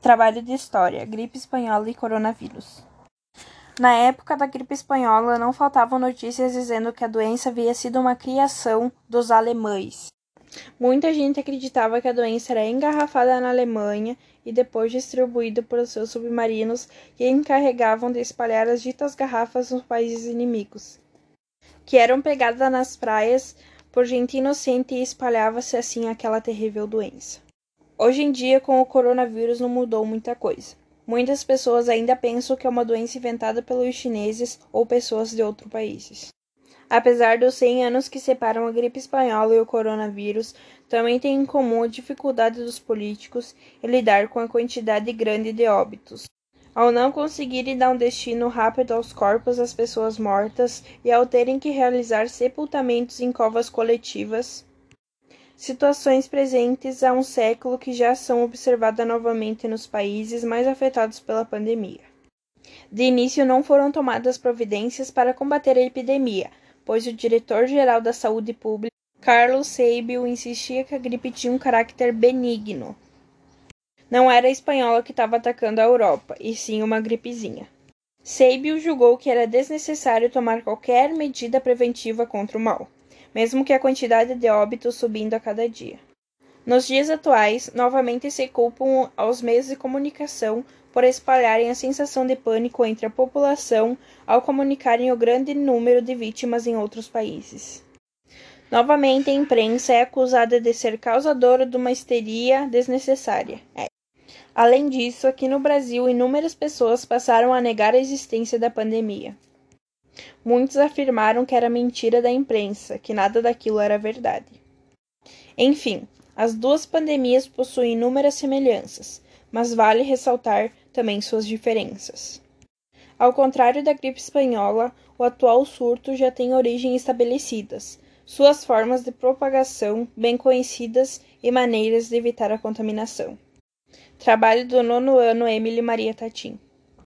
Trabalho de História: Gripe Espanhola e Coronavírus. Na época da gripe espanhola, não faltavam notícias dizendo que a doença havia sido uma criação dos alemães. Muita gente acreditava que a doença era engarrafada na Alemanha e depois distribuída por seus submarinos que encarregavam de espalhar as ditas garrafas nos países inimigos, que eram pegadas nas praias por gente inocente e espalhava-se assim aquela terrível doença. Hoje em dia, com o coronavírus, não mudou muita coisa. Muitas pessoas ainda pensam que é uma doença inventada pelos chineses ou pessoas de outros países. Apesar dos 100 anos que separam a gripe espanhola e o coronavírus, também tem em comum a dificuldade dos políticos em lidar com a quantidade grande de óbitos. Ao não conseguirem dar um destino rápido aos corpos das pessoas mortas e ao terem que realizar sepultamentos em covas coletivas, situações presentes há um século que já são observadas novamente nos países mais afetados pela pandemia. De início, não foram tomadas providências para combater a epidemia, pois o diretor-geral da Saúde Pública, Carlos Seibel, insistia que a gripe tinha um caráter benigno. Não era a espanhola que estava atacando a Europa, e sim uma gripezinha. Seibel julgou que era desnecessário tomar qualquer medida preventiva contra o mal mesmo que a quantidade de óbitos subindo a cada dia. Nos dias atuais, novamente se culpam aos meios de comunicação por espalharem a sensação de pânico entre a população ao comunicarem o grande número de vítimas em outros países. Novamente, a imprensa é acusada de ser causadora de uma histeria desnecessária. É. Além disso, aqui no Brasil, inúmeras pessoas passaram a negar a existência da pandemia. Muitos afirmaram que era mentira da imprensa, que nada daquilo era verdade. Enfim, as duas pandemias possuem inúmeras semelhanças, mas vale ressaltar também suas diferenças. Ao contrário da gripe espanhola, o atual surto já tem origem estabelecidas, suas formas de propagação bem conhecidas e maneiras de evitar a contaminação. Trabalho do nono ano Emily Maria Tatim.